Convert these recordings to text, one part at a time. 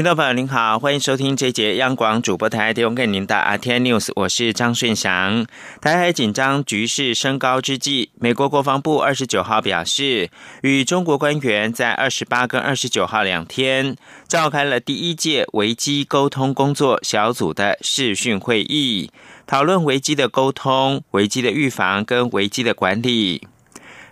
听众朋友您好，欢迎收听这节央广主播台提供给您的阿天 News，我是张顺祥。台海紧张局势升高之际，美国国防部二十九号表示，与中国官员在二十八跟二十九号两天召开了第一届危机沟通工作小组的视讯会议，讨论危机的沟通、危机的预防跟危机的管理。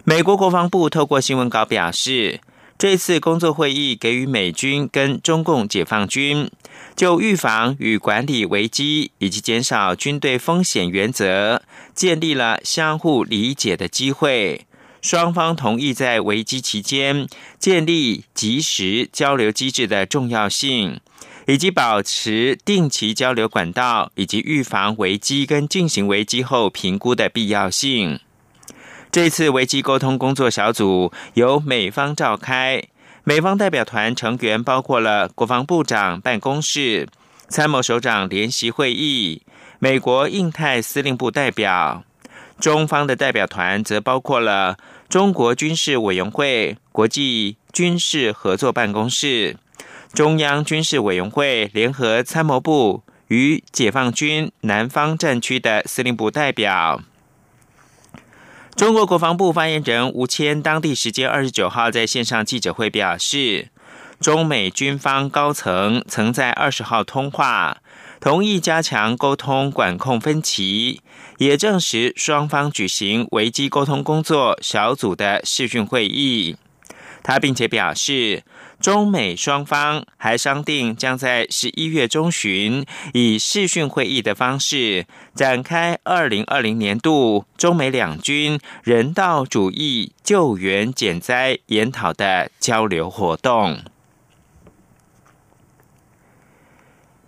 美国国防部透过新闻稿表示。这次工作会议给予美军跟中共解放军就预防与管理危机以及减少军队风险原则建立了相互理解的机会。双方同意在危机期间建立及时交流机制的重要性，以及保持定期交流管道，以及预防危机跟进行危机后评估的必要性。这次危机沟通工作小组由美方召开，美方代表团成员包括了国防部长办公室、参谋首长联席会议、美国印太司令部代表；中方的代表团则包括了中国军事委员会、国际军事合作办公室、中央军事委员会联合参谋部与解放军南方战区的司令部代表。中国国防部发言人吴谦当地时间二十九号在线上记者会表示，中美军方高层曾在二十号通话，同意加强沟通管控分歧，也证实双方举行危机沟通工作小组的视讯会议。他并且表示。中美双方还商定，将在十一月中旬以视讯会议的方式展开二零二零年度中美两军人道主义救援减灾研讨的交流活动。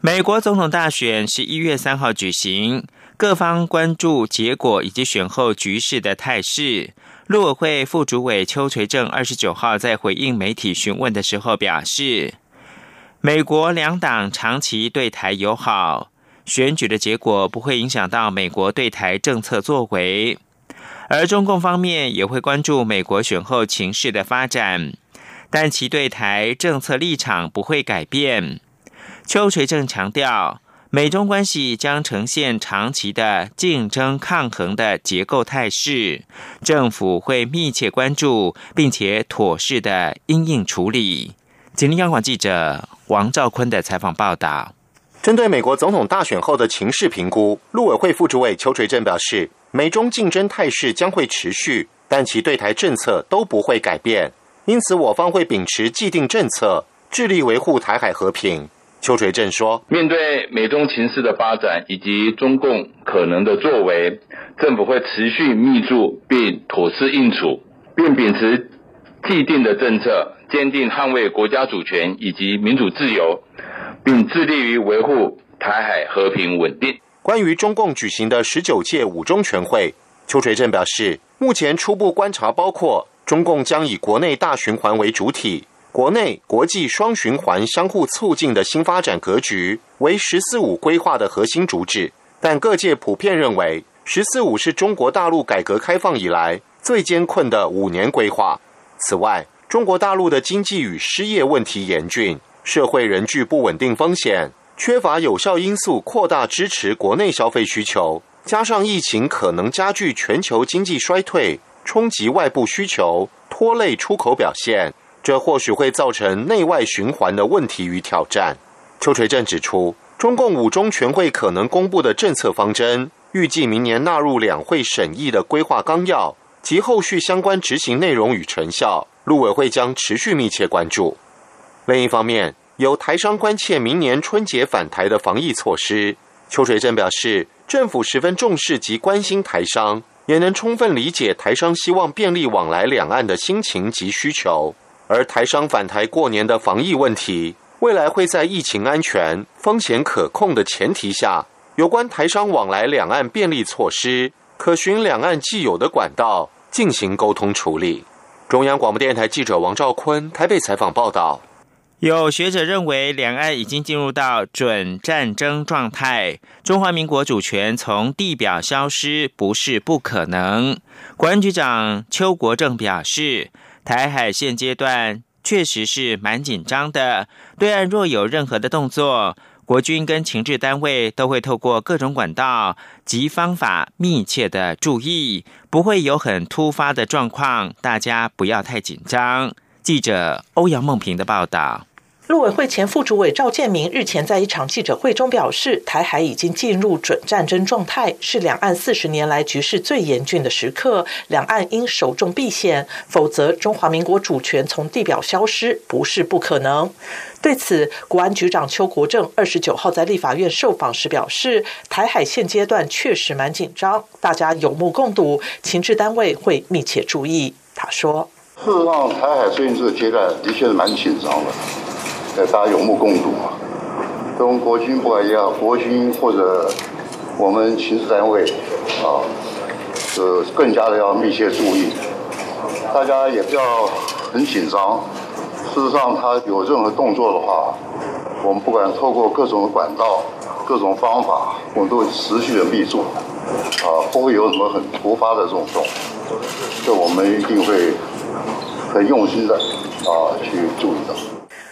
美国总统大选十一月三号举行，各方关注结果以及选后局势的态势。陆委会副主委邱垂正二十九号在回应媒体询问的时候表示，美国两党长期对台友好，选举的结果不会影响到美国对台政策作为，而中共方面也会关注美国选后情势的发展，但其对台政策立场不会改变。邱垂正强调。美中关系将呈现长期的竞争抗衡的结构态势，政府会密切关注，并且妥适的因应处理。吉林央广记者王兆坤的采访报道：，针对美国总统大选后的情势评估，陆委会副主委邱垂正表示，美中竞争态势将会持续，但其对台政策都不会改变，因此我方会秉持既定政策，致力维护台海和平。邱垂正说：“面对美中情势的发展以及中共可能的作为，政府会持续密注并妥适应处，并秉持既定的政策，坚定捍卫国家主权以及民主自由，并致力于维护台海和平稳定。”关于中共举行的十九届五中全会，邱垂正表示，目前初步观察包括中共将以国内大循环为主体。国内国际双循环相互促进的新发展格局为“十四五”规划的核心主旨，但各界普遍认为“十四五”是中国大陆改革开放以来最艰困的五年规划。此外，中国大陆的经济与失业问题严峻，社会仍具不稳定风险，缺乏有效因素扩大支持国内消费需求，加上疫情可能加剧全球经济衰退，冲击外部需求，拖累出口表现。这或许会造成内外循环的问题与挑战。邱垂正指出，中共五中全会可能公布的政策方针，预计明年纳入两会审议的规划纲要及后续相关执行内容与成效，陆委会将持续密切关注。另一方面，有台商关切明年春节返台的防疫措施，邱垂正表示，政府十分重视及关心台商，也能充分理解台商希望便利往来两岸的心情及需求。而台商返台过年的防疫问题，未来会在疫情安全、风险可控的前提下，有关台商往来两岸便利措施，可循两岸既有的管道进行沟通处理。中央广播电台记者王兆坤台北采访报道。有学者认为，两岸已经进入到准战争状态，中华民国主权从地表消失不是不可能。国安局长邱国正表示，台海现阶段确实是蛮紧张的，对岸若有任何的动作，国军跟情治单位都会透过各种管道及方法密切的注意，不会有很突发的状况，大家不要太紧张。记者欧阳梦平的报道。陆委会前副主委赵建明日前在一场记者会中表示，台海已经进入准战争状态，是两岸四十年来局势最严峻的时刻，两岸应守重避险，否则中华民国主权从地表消失不是不可能。对此，国安局长邱国正二十九号在立法院受访时表示，台海现阶段确实蛮紧张，大家有目共睹，情治单位会密切注意。他说：“事实上，台海最近这个阶段的确是蛮紧张的。”大家有目共睹嘛，跟国军不管一样，国军或者我们情治单位啊，是更加的要密切注意，大家也不要很紧张。事实上，他有任何动作的话，我们不管透过各种管道、各种方法，我们都会持续的密注，啊，不会有什么很突发的这种动作，这我们一定会很用心的啊去注意到。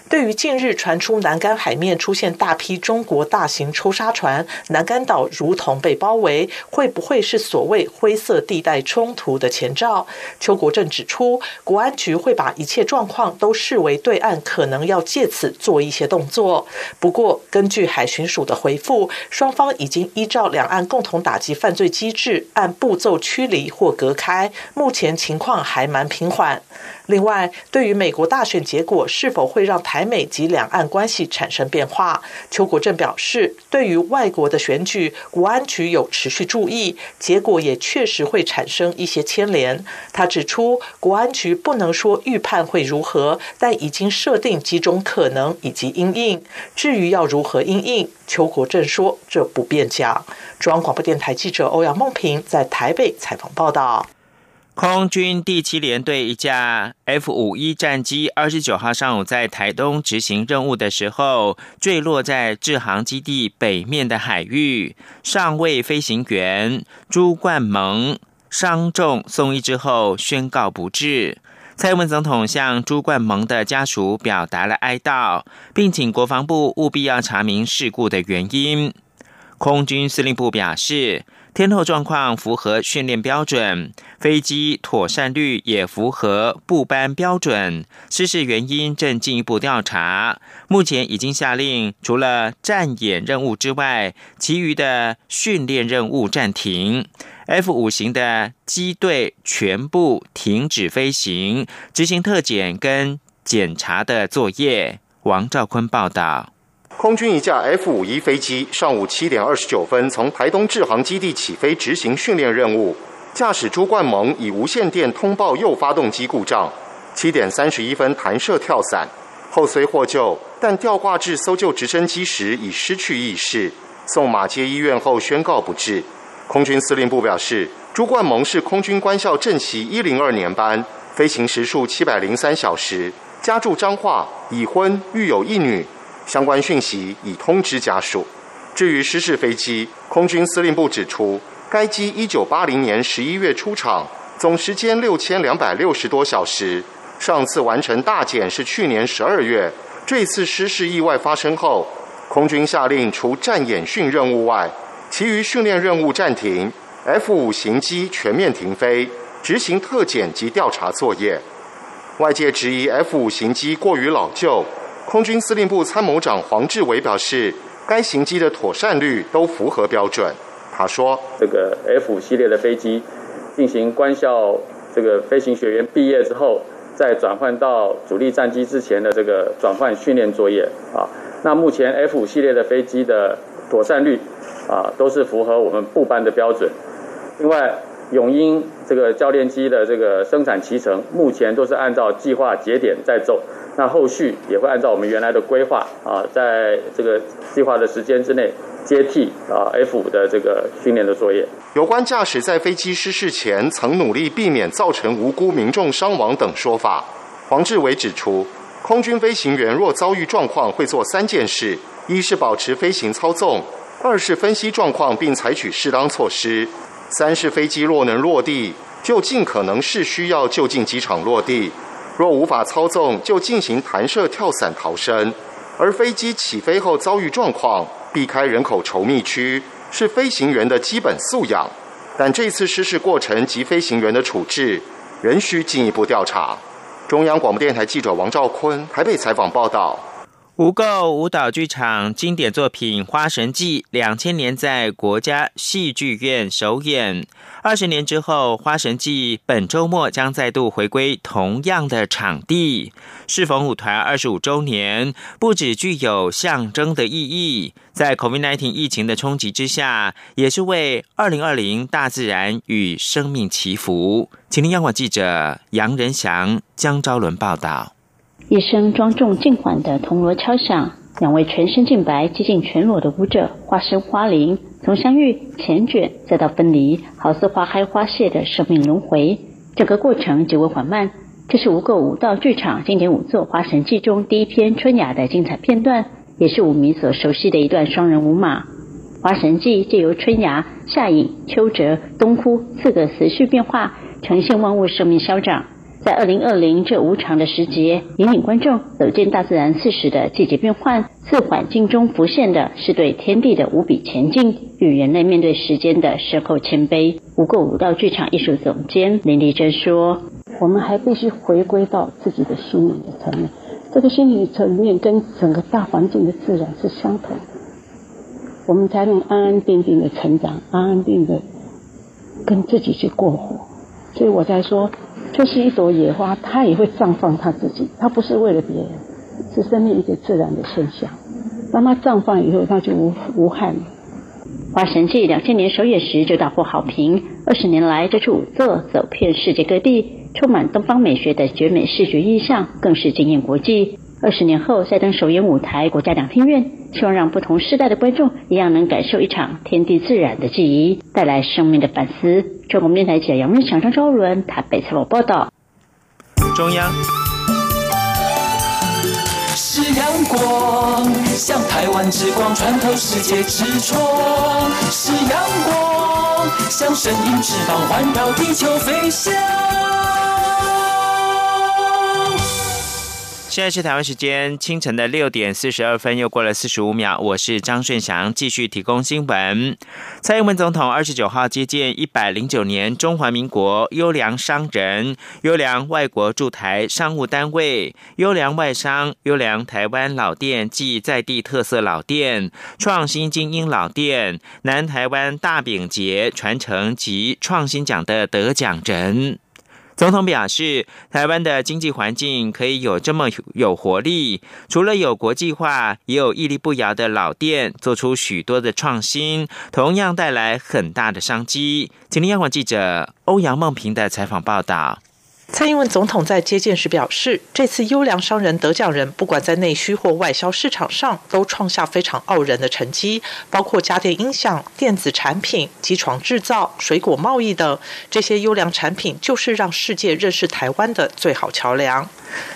对于近日传出南竿海面出现大批中国大型抽沙船，南竿岛如同被包围，会不会是所谓灰色地带冲突的前兆？邱国正指出，国安局会把一切状况都视为对岸可能要借此做一些动作。不过，根据海巡署的回复，双方已经依照两岸共同打击犯罪机制，按步骤驱离或隔开，目前情况还蛮平缓。另外，对于美国大选结果是否会让台美及两岸关系产生变化，邱国正表示，对于外国的选举，国安局有持续注意，结果也确实会产生一些牵连。他指出，国安局不能说预判会如何，但已经设定几种可能以及因应。至于要如何因应，邱国正说这不便讲。中央广播电台记者欧阳梦平在台北采访报道。空军第七联队一架 F 五一战机，二十九号上午在台东执行任务的时候，坠落在制航基地北面的海域。上尉飞行员朱冠蒙伤重送医之后宣告不治。蔡英文总统向朱冠蒙的家属表达了哀悼，并请国防部务必要查明事故的原因。空军司令部表示。天后状况符合训练标准，飞机妥善率也符合部班标准，失事原因正进一步调查。目前已经下令，除了战演任务之外，其余的训练任务暂停。F 五型的机队全部停止飞行，执行特检跟检查的作业。王兆坤报道。空军一架 F 五一飞机上午七点二十九分从台东制航基地起飞执行训练任务，驾驶朱冠蒙以无线电通报右发动机故障，七点三十一分弹射跳伞，后虽获救，但吊挂至搜救直升机时已失去意识，送马街医院后宣告不治。空军司令部表示，朱冠蒙是空军官校正习一零二年班，飞行时数七百零三小时，家住彰化，已婚，育有一女。相关讯息已通知家属。至于失事飞机，空军司令部指出，该机一九八零年十一月出厂，总时间六千两百六十多小时。上次完成大检是去年十二月。这次失事意外发生后，空军下令除战演训任务外，其余训练任务暂停，F 五型机全面停飞，执行特检及调查作业。外界质疑 F 五型机过于老旧。空军司令部参谋长黄志伟表示，该型机的妥善率都符合标准。他说：“这个 F 系列的飞机进行官校这个飞行学员毕业之后，再转换到主力战机之前的这个转换训练作业啊，那目前 F 系列的飞机的妥善率啊，都是符合我们部班的标准。另外，永鹰这个教练机的这个生产骑程，目前都是按照计划节点在走。”那后续也会按照我们原来的规划啊，在这个计划的时间之内接替啊 F 五的这个训练的作业。有关驾驶在飞机失事前曾努力避免造成无辜民众伤亡等说法，黄志伟指出，空军飞行员若遭遇状况，会做三件事：一是保持飞行操纵；二是分析状况并采取适当措施；三是飞机若能落地，就尽可能是需要就近机场落地；若无法操纵，就进行弹射跳伞逃生。而飞机起飞后遭遇状况，避开人口稠密区，是飞行员的基本素养。但这次失事过程及飞行员的处置，仍需进一步调查。中央广播电台记者王兆坤台北采访报道。无垢舞蹈剧场经典作品《花神记》两千年在国家戏剧院首演。二十年之后，《花神记》本周末将再度回归同样的场地。适逢舞团二十五周年，不只具有象征的意义，在 COVID-19 疫情的冲击之下，也是为二零二零大自然与生命祈福。请听央广记者杨仁祥、江昭伦报道。一声庄重静缓的铜锣敲响，两位全身净白、接近全裸的舞者化身花灵，从相遇、缱绻，再到分离，好似花开花谢的生命轮回。整个过程极为缓慢。这是无垢舞蹈剧场经典舞作《花神记》中第一篇春雅的精彩片段，也是舞迷所熟悉的一段双人舞马。《花神记》借由春芽、夏影、秋折、冬枯四个时序变化，呈现万物生命消长。在二零二零这无常的时节，引领观众走进大自然四时的季节变换，自环境中浮现的是对天地的无比前进，与人类面对时间的深厚谦卑。无垢舞蹈剧场艺术总监林丽珍说：“我们还必须回归到自己的心灵的层面，这个心理层面跟整个大环境的自然是相同的，我们才能安安定定的成长，安安定定的跟自己去过活。所以我在说。”就是一朵野花，它也会绽放它自己，它不是为了别人，是生命一个自然的现象。当它绽放以后，它就无无憾了。《花神记》两千年首演时就大获好评，二十年来这出舞作走遍世界各地，充满东方美学的绝美视觉意象，更是惊艳国际。二十年后再登首演舞台国家两厅院，希望让不同世代的观众一样能感受一场天地自然的记忆，带来生命的反思。中国电台记者杨文祥、张昭伦台北采访报道。中央是阳光，像台湾之光穿透世界之窗；是阳光，像神鹰翅膀环绕地球飞翔。现在是台湾时间清晨的六点四十二分，又过了四十五秒。我是张顺祥，继续提供新闻。蔡英文总统二十九号接见一百零九年中华民国优良商人、优良外国驻台商务单位、优良外商、优良台湾老店暨在地特色老店、创新精英老店、南台湾大饼节传承及创新奖的得奖人。总统表示，台湾的经济环境可以有这么有活力，除了有国际化，也有屹立不摇的老店，做出许多的创新，同样带来很大的商机。今天央广记者欧阳梦平的采访报道。蔡英文总统在接见时表示，这次优良商人得奖人，不管在内需或外销市场上，都创下非常傲人的成绩，包括家电音响、电子产品、机床制造、水果贸易等。这些优良产品，就是让世界认识台湾的最好桥梁。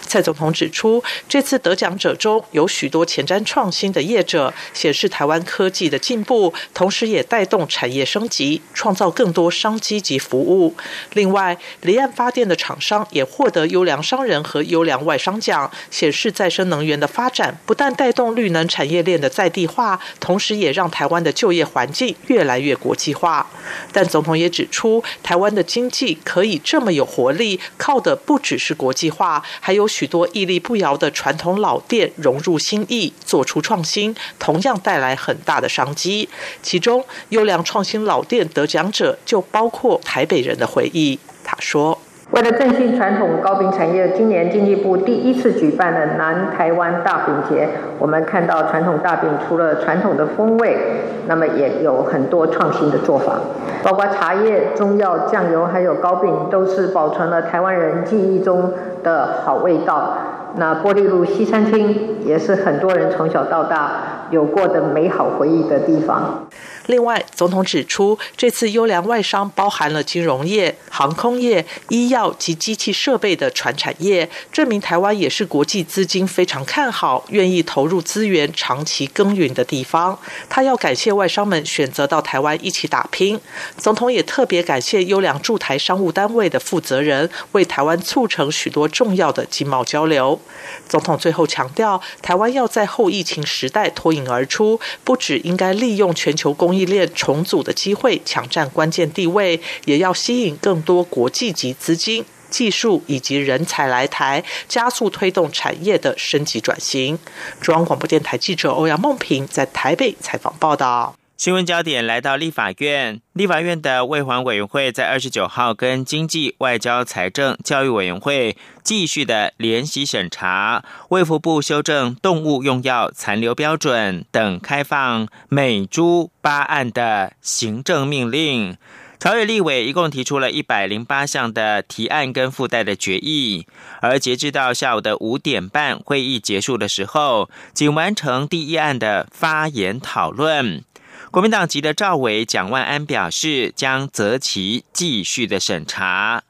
蔡总统指出，这次得奖者中有许多前瞻创新的业者，显示台湾科技的进步，同时也带动产业升级，创造更多商机及服务。另外，离岸发电的厂商也获得优良商人和优良外商奖，显示再生能源的发展不但带动绿能产业链的在地化，同时也让台湾的就业环境越来越国际化。但总统也指出，台湾的经济可以这么有活力，靠的不只是国际化。还有许多屹立不摇的传统老店融入新意，做出创新，同样带来很大的商机。其中，优良创新老店得奖者就包括台北人的回忆。他说。为了振兴传统糕饼产业，今年经济部第一次举办了南台湾大饼节。我们看到传统大饼除了传统的风味，那么也有很多创新的做法，包括茶叶、中药、酱油，还有糕饼，都是保存了台湾人记忆中的好味道。那玻璃路西餐厅也是很多人从小到大有过的美好回忆的地方。另外，总统指出，这次优良外商包含了金融业、航空业、医药及机器设备的传产业，证明台湾也是国际资金非常看好、愿意投入资源、长期耕耘的地方。他要感谢外商们选择到台湾一起打拼。总统也特别感谢优良驻台商务单位的负责人，为台湾促成许多重要的经贸交流。总统最后强调，台湾要在后疫情时代脱颖而出，不只应该利用全球公供应链重组的机会抢占关键地位，也要吸引更多国际级资金、技术以及人才来台，加速推动产业的升级转型。中央广播电台记者欧阳梦平在台北采访报道。新闻焦点来到立法院，立法院的卫环委员会在二十九号跟经济、外交、财政、教育委员会继续的联席审查卫福部修正动物用药残留标准等开放美猪八案的行政命令。朝野立委一共提出了一百零八项的提案跟附带的决议，而截至到下午的五点半会议结束的时候，仅完成第一案的发言讨论。国民党籍的赵伟、蒋万安表示，将择期继续的审查。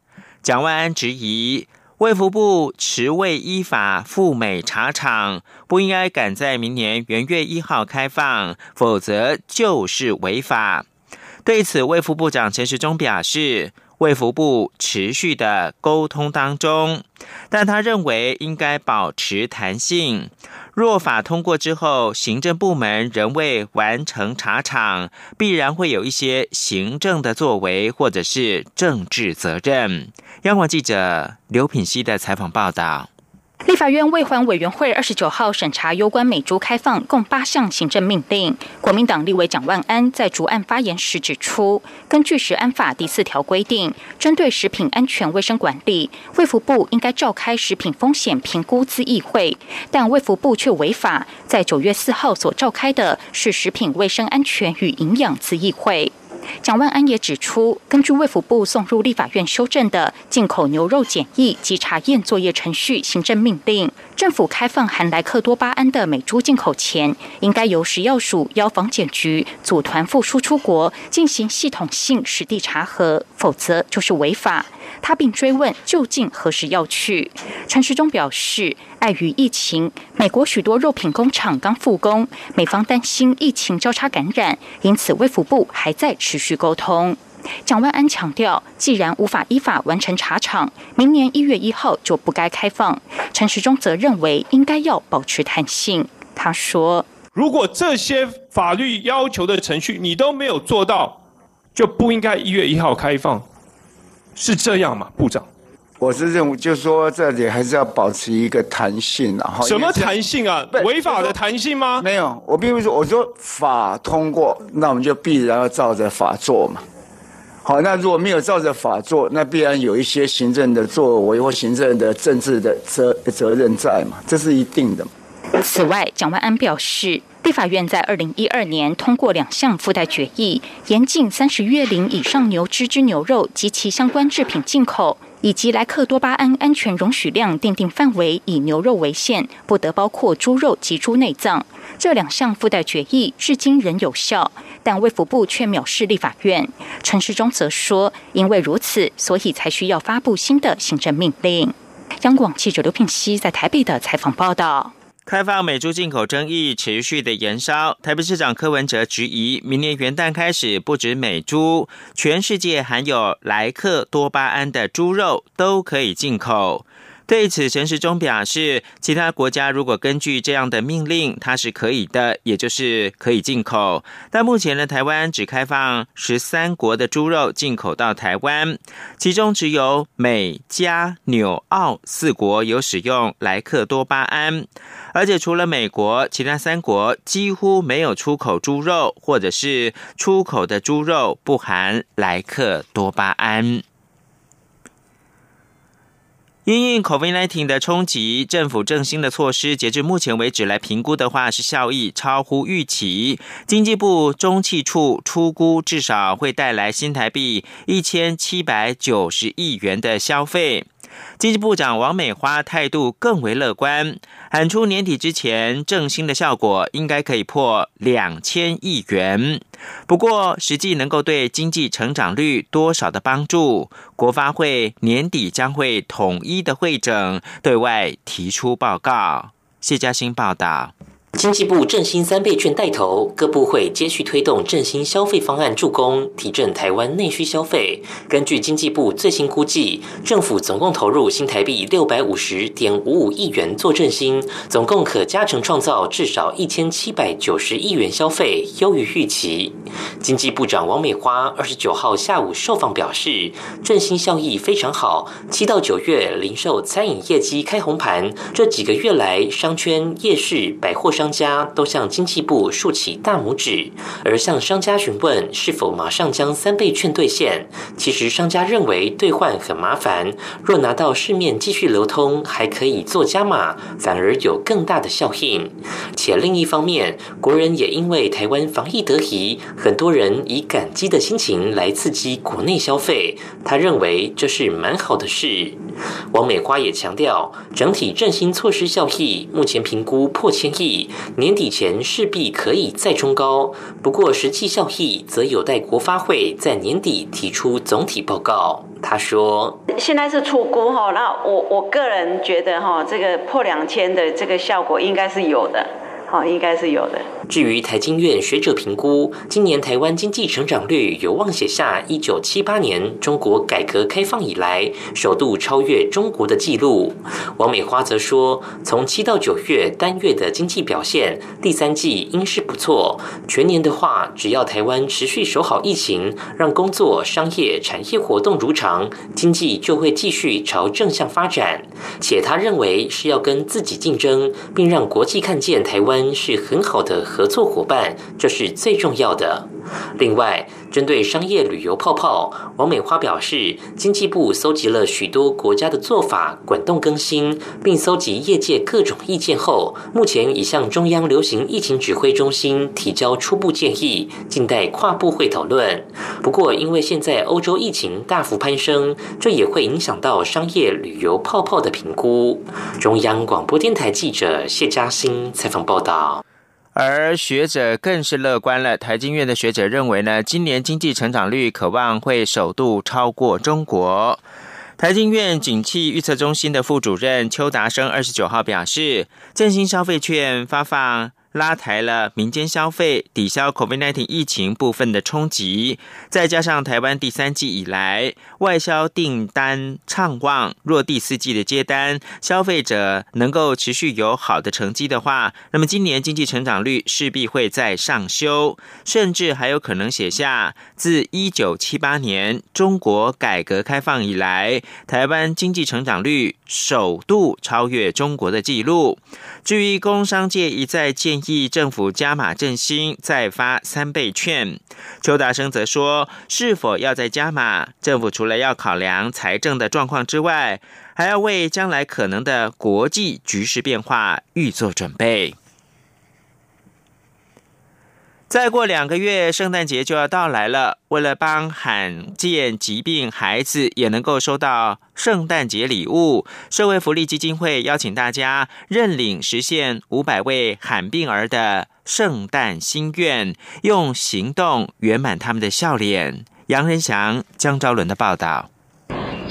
蒋万安质疑，卫福部持未依法赴美查厂，不应该赶在明年元月一号开放，否则就是违法。对此，卫副部长陈时中表示，卫福部持续的沟通当中，但他认为应该保持弹性。若法通过之后，行政部门仍未完成查厂，必然会有一些行政的作为，或者是政治责任。央广记者刘品希的采访报道。立法院卫环委员会二十九号审查有关美猪开放共八项行政命令。国民党立委蒋万安在主案发言时指出，根据食安法第四条规定，针对食品安全卫生管理，卫福部应该召开食品风险评估资议会，但卫福部却违法，在九月四号所召开的是食品卫生安全与营养资议会。蒋万安也指出，根据卫福部送入立法院修正的进口牛肉检疫及查验作业程序行政命令，政府开放含莱克多巴胺的美猪进口前，应该由食药署药防检局组团赴输出国进行系统性实地查核，否则就是违法。他并追问究竟何时要去？陈时中表示，碍于疫情，美国许多肉品工厂刚复工，美方担心疫情交叉感染，因此卫福部还在持续沟通。蒋万安强调，既然无法依法完成查厂，明年一月一号就不该开放。陈时中则认为应该要保持弹性。他说：“如果这些法律要求的程序你都没有做到，就不应该一月一号开放。”是这样吗，部长？我是认为，就是说这里还是要保持一个弹性啊。什么弹性啊？违法的弹性吗？没有，我并不是说，我说法通过，那我们就必然要照着法做嘛。好，那如果没有照着法做，那必然有一些行政的作为或行政的政治的责责任在嘛，这是一定的。此外，蒋万安表示。立法院在二零一二年通过两项附带决议，严禁三十月龄以上牛只之牛肉及其相关制品进口，以及莱克多巴胺安全容许量定定范围以牛肉为限，不得包括猪肉及猪内脏。这两项附带决议至今仍有效，但卫福部却藐视立法院。陈时中则说，因为如此，所以才需要发布新的行政命令。央广记者刘品熙在台北的采访报道。开放美猪进口争议持续的延烧，台北市长柯文哲质疑，明年元旦开始，不止美猪，全世界含有莱克多巴胺的猪肉都可以进口。对此，陈时中表示，其他国家如果根据这样的命令，它是可以的，也就是可以进口。但目前呢，台湾只开放十三国的猪肉进口到台湾，其中只有美加纽澳四国有使用莱克多巴胺，而且除了美国，其他三国几乎没有出口猪肉，或者是出口的猪肉不含莱克多巴胺。因应 COVID-19 的冲击，政府振兴的措施，截至目前为止来评估的话，是效益超乎预期。经济部中汽处出估，至少会带来新台币一千七百九十亿元的消费。经济部长王美花态度更为乐观，喊出年底之前振兴的效果应该可以破两千亿元。不过，实际能够对经济成长率多少的帮助，国发会年底将会统一的会诊，对外提出报告。谢嘉欣报道。经济部振兴三倍券带头，各部会接续推动振兴消费方案，助攻提振台湾内需消费。根据经济部最新估计，政府总共投入新台币六百五十点五五亿元做振兴，总共可加成创造至少一千七百九十亿元消费，优于预期。经济部长王美花二十九号下午受访表示，振兴效益非常好，七到九月零售餐饮业绩开红盘，这几个月来商圈、夜市、百货商。商家都向经济部竖起大拇指，而向商家询问是否马上将三倍券兑现。其实商家认为兑换很麻烦，若拿到市面继续流通，还可以做加码，反而有更大的效应。且另一方面，国人也因为台湾防疫得宜，很多人以感激的心情来刺激国内消费。他认为这是蛮好的事。王美花也强调，整体振兴措施效益目前评估破千亿。年底前势必可以再冲高，不过实际效益则有待国发会在年底提出总体报告。他说：“现在是出估哈，那我我个人觉得哈，这个破两千的这个效果应该是有的。”哦，应该是有的。至于台经院学者评估，今年台湾经济成长率有望写下一九七八年中国改革开放以来首度超越中国的纪录。王美花则说，从七到九月单月的经济表现，第三季应是不错。全年的话，只要台湾持续守好疫情，让工作、商业、产业活动如常，经济就会继续朝正向发展。且他认为是要跟自己竞争，并让国际看见台湾。是很好的合作伙伴，这是最重要的。另外，针对商业旅游泡泡，王美花表示，经济部搜集了许多国家的做法，滚动更新，并搜集业界各种意见后，目前已向中央流行疫情指挥中心提交初步建议，静待跨部会讨论。不过，因为现在欧洲疫情大幅攀升，这也会影响到商业旅游泡泡的评估。中央广播电台记者谢嘉欣采访报道。而学者更是乐观了。台经院的学者认为呢，今年经济成长率渴望会首度超过中国。台经院景气预测中心的副主任邱达生二十九号表示，振兴消费券发放。拉抬了民间消费，抵消 COVID-19 疫情部分的冲击，再加上台湾第三季以来外销订单畅旺，若第四季的接单消费者能够持续有好的成绩的话，那么今年经济成长率势必会再上修，甚至还有可能写下自一九七八年中国改革开放以来台湾经济成长率首度超越中国的纪录。至于工商界一再建议政府加码振兴，再发三倍券，邱达生则说，是否要再加码，政府除了要考量财政的状况之外，还要为将来可能的国际局势变化预做准备。再过两个月，圣诞节就要到来了。为了帮罕见疾病孩子也能够收到圣诞节礼物，社会福利基金会邀请大家认领实现五百位罕病儿的圣诞心愿，用行动圆满他们的笑脸。杨仁祥、江昭伦的报道。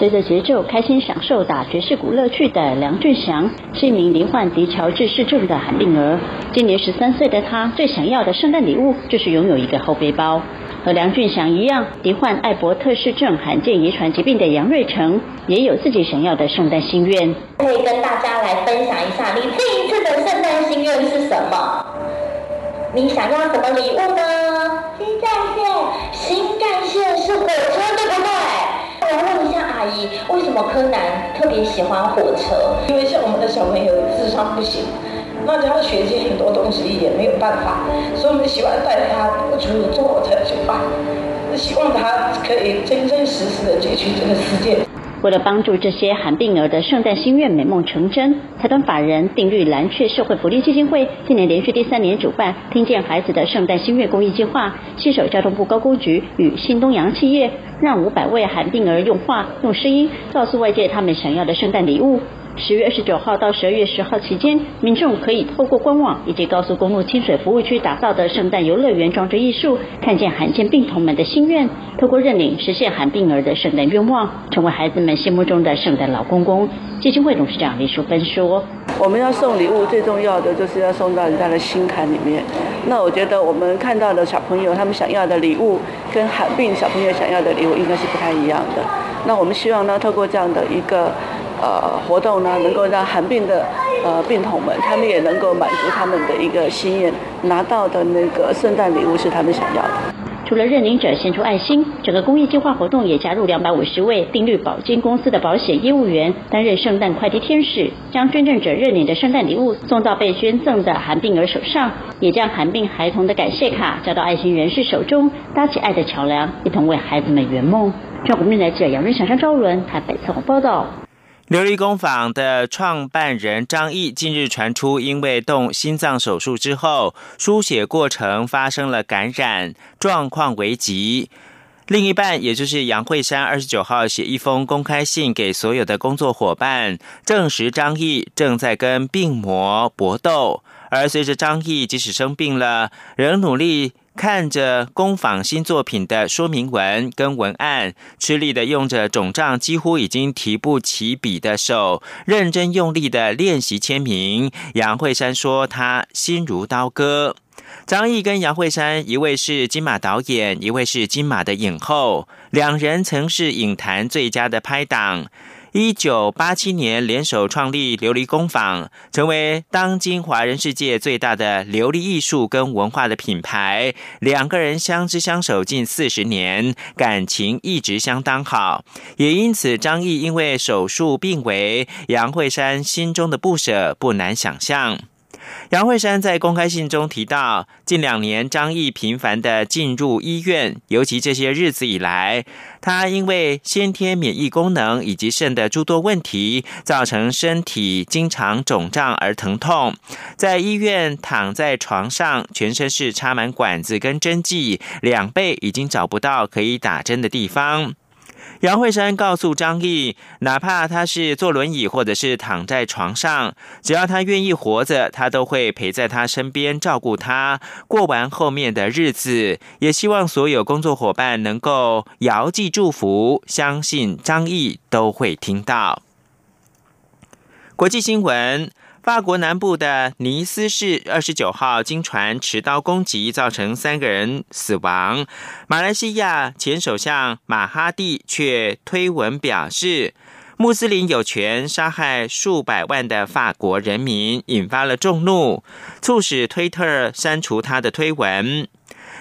随着节奏，开心享受打爵士鼓乐趣的梁俊祥是一名罹患迪乔治氏症的罕病儿。今年十三岁的他，最想要的圣诞礼物就是拥有一个后背包。和梁俊祥一样，罹患艾伯特氏症罕见遗传疾病的杨瑞成，也有自己想要的圣诞心愿。可以跟大家来分享一下，你这一次的圣诞心愿是什么？你想要什么礼物呢？新干线，新干线是火车，对不对？我问一下阿姨，为什么柯南特别喜欢火车？因为像我们的小朋友智商不行，那他要学习很多东西也没有办法，所以我们喜欢带他不出坐火车去玩，希望他可以真真实实的解决这个世界。为了帮助这些罕病儿的圣诞心愿美梦成真，财团法人定律蓝雀社会福利基金会今年连续第三年主办“听见孩子的圣诞心愿”公益计划，携手交通部高工局与新东阳企业，让五百位罕病儿用话、用声音告诉外界他们想要的圣诞礼物。十月二十九号到十二月十号期间，民众可以透过官网以及高速公路清水服务区打造的圣诞游乐园装置艺术，看见罕见病童们的心愿，透过认领实现罕病儿的圣诞愿望，成为孩子们心目中的圣诞老公公。基金会董事长李淑芬说：“我们要送礼物，最重要的就是要送到人家的心坎里面。那我觉得我们看到的小朋友他们想要的礼物，跟罕病小朋友想要的礼物应该是不太一样的。那我们希望呢，透过这样的一个呃活动呢，能够让寒病的呃病童们，他们也能够满足他们的一个心愿，拿到的那个圣诞礼物是他们想要的。”除了认领者献出爱心，整个公益计划活动也加入两百五十位定律保金公司的保险业务员担任圣诞快递天使，将捐赠者认领的圣诞礼物送到被捐赠的寒病儿手上，也将寒病孩童的感谢卡交到爱心人士手中，搭起爱的桥梁，一同为孩子们圆梦。中国面来者杨瑞祥、张昭伦台北采访报道。琉璃工坊的创办人张毅近日传出，因为动心脏手术之后，输血过程发生了感染，状况危急。另一半，也就是杨惠珊，二十九号写一封公开信给所有的工作伙伴，证实张毅正在跟病魔搏斗。而随着张毅即使生病了，仍努力。看着工坊新作品的说明文跟文案，吃力的用着肿胀几乎已经提不起笔的手，认真用力的练习签名。杨慧珊说：“他心如刀割。”张毅跟杨慧珊，一位是金马导演，一位是金马的影后，两人曾是影坛最佳的拍档。一九八七年联手创立琉璃工坊，成为当今华人世界最大的琉璃艺术跟文化的品牌。两个人相知相守近四十年，感情一直相当好。也因此，张毅因为手术病危，杨惠珊心中的不舍不难想象。杨慧珊在公开信中提到，近两年张毅频繁的进入医院，尤其这些日子以来，他因为先天免疫功能以及肾的诸多问题，造成身体经常肿胀而疼痛，在医院躺在床上，全身是插满管子跟针剂，两背已经找不到可以打针的地方。杨慧珊告诉张毅，哪怕他是坐轮椅或者是躺在床上，只要他愿意活着，他都会陪在他身边照顾他，过完后面的日子。也希望所有工作伙伴能够遥寄祝福，相信张毅都会听到。国际新闻。法国南部的尼斯市二十九号经传持刀攻击，造成三个人死亡。马来西亚前首相马哈蒂却推文表示，穆斯林有权杀害数百万的法国人民，引发了众怒，促使推特删除他的推文。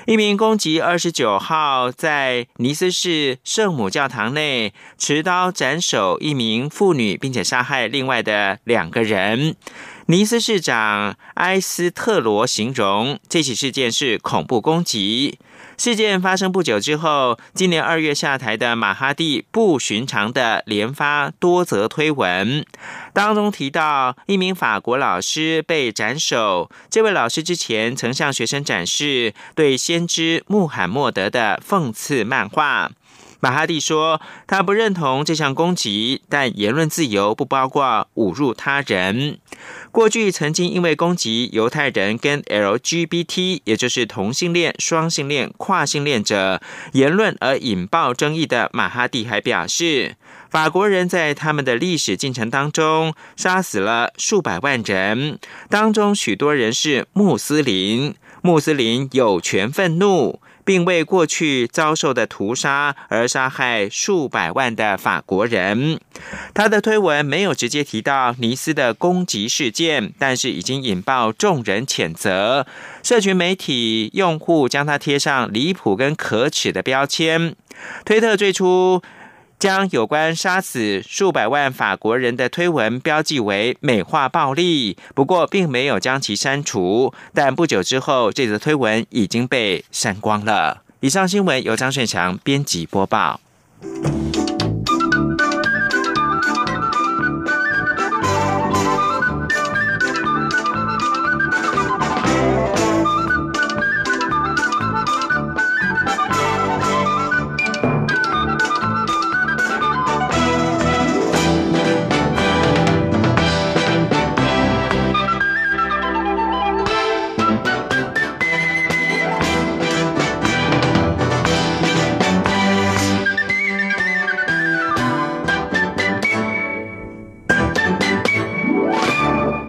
一名攻击二十九号在尼斯市圣母教堂内持刀斩首一名妇女，并且杀害另外的两个人。尼斯市长埃斯特罗形容这起事件是恐怖攻击。事件发生不久之后，今年二月下台的马哈蒂不寻常的连发多则推文，当中提到一名法国老师被斩首。这位老师之前曾向学生展示对先知穆罕默德的讽刺漫画。马哈蒂说，他不认同这项攻击，但言论自由不包括侮辱他人。过去曾经因为攻击犹太人跟 LGBT，也就是同性恋、双性恋、跨性恋者言论而引爆争议的马哈蒂还表示，法国人在他们的历史进程当中杀死了数百万人，当中许多人是穆斯林，穆斯林有权愤怒。并为过去遭受的屠杀而杀害数百万的法国人。他的推文没有直接提到尼斯的攻击事件，但是已经引爆众人谴责。社群媒体用户将他贴上离谱跟可耻的标签。推特最初。将有关杀死数百万法国人的推文标记为美化暴力，不过并没有将其删除。但不久之后，这则推文已经被删光了。以上新闻由张顺强编辑播报。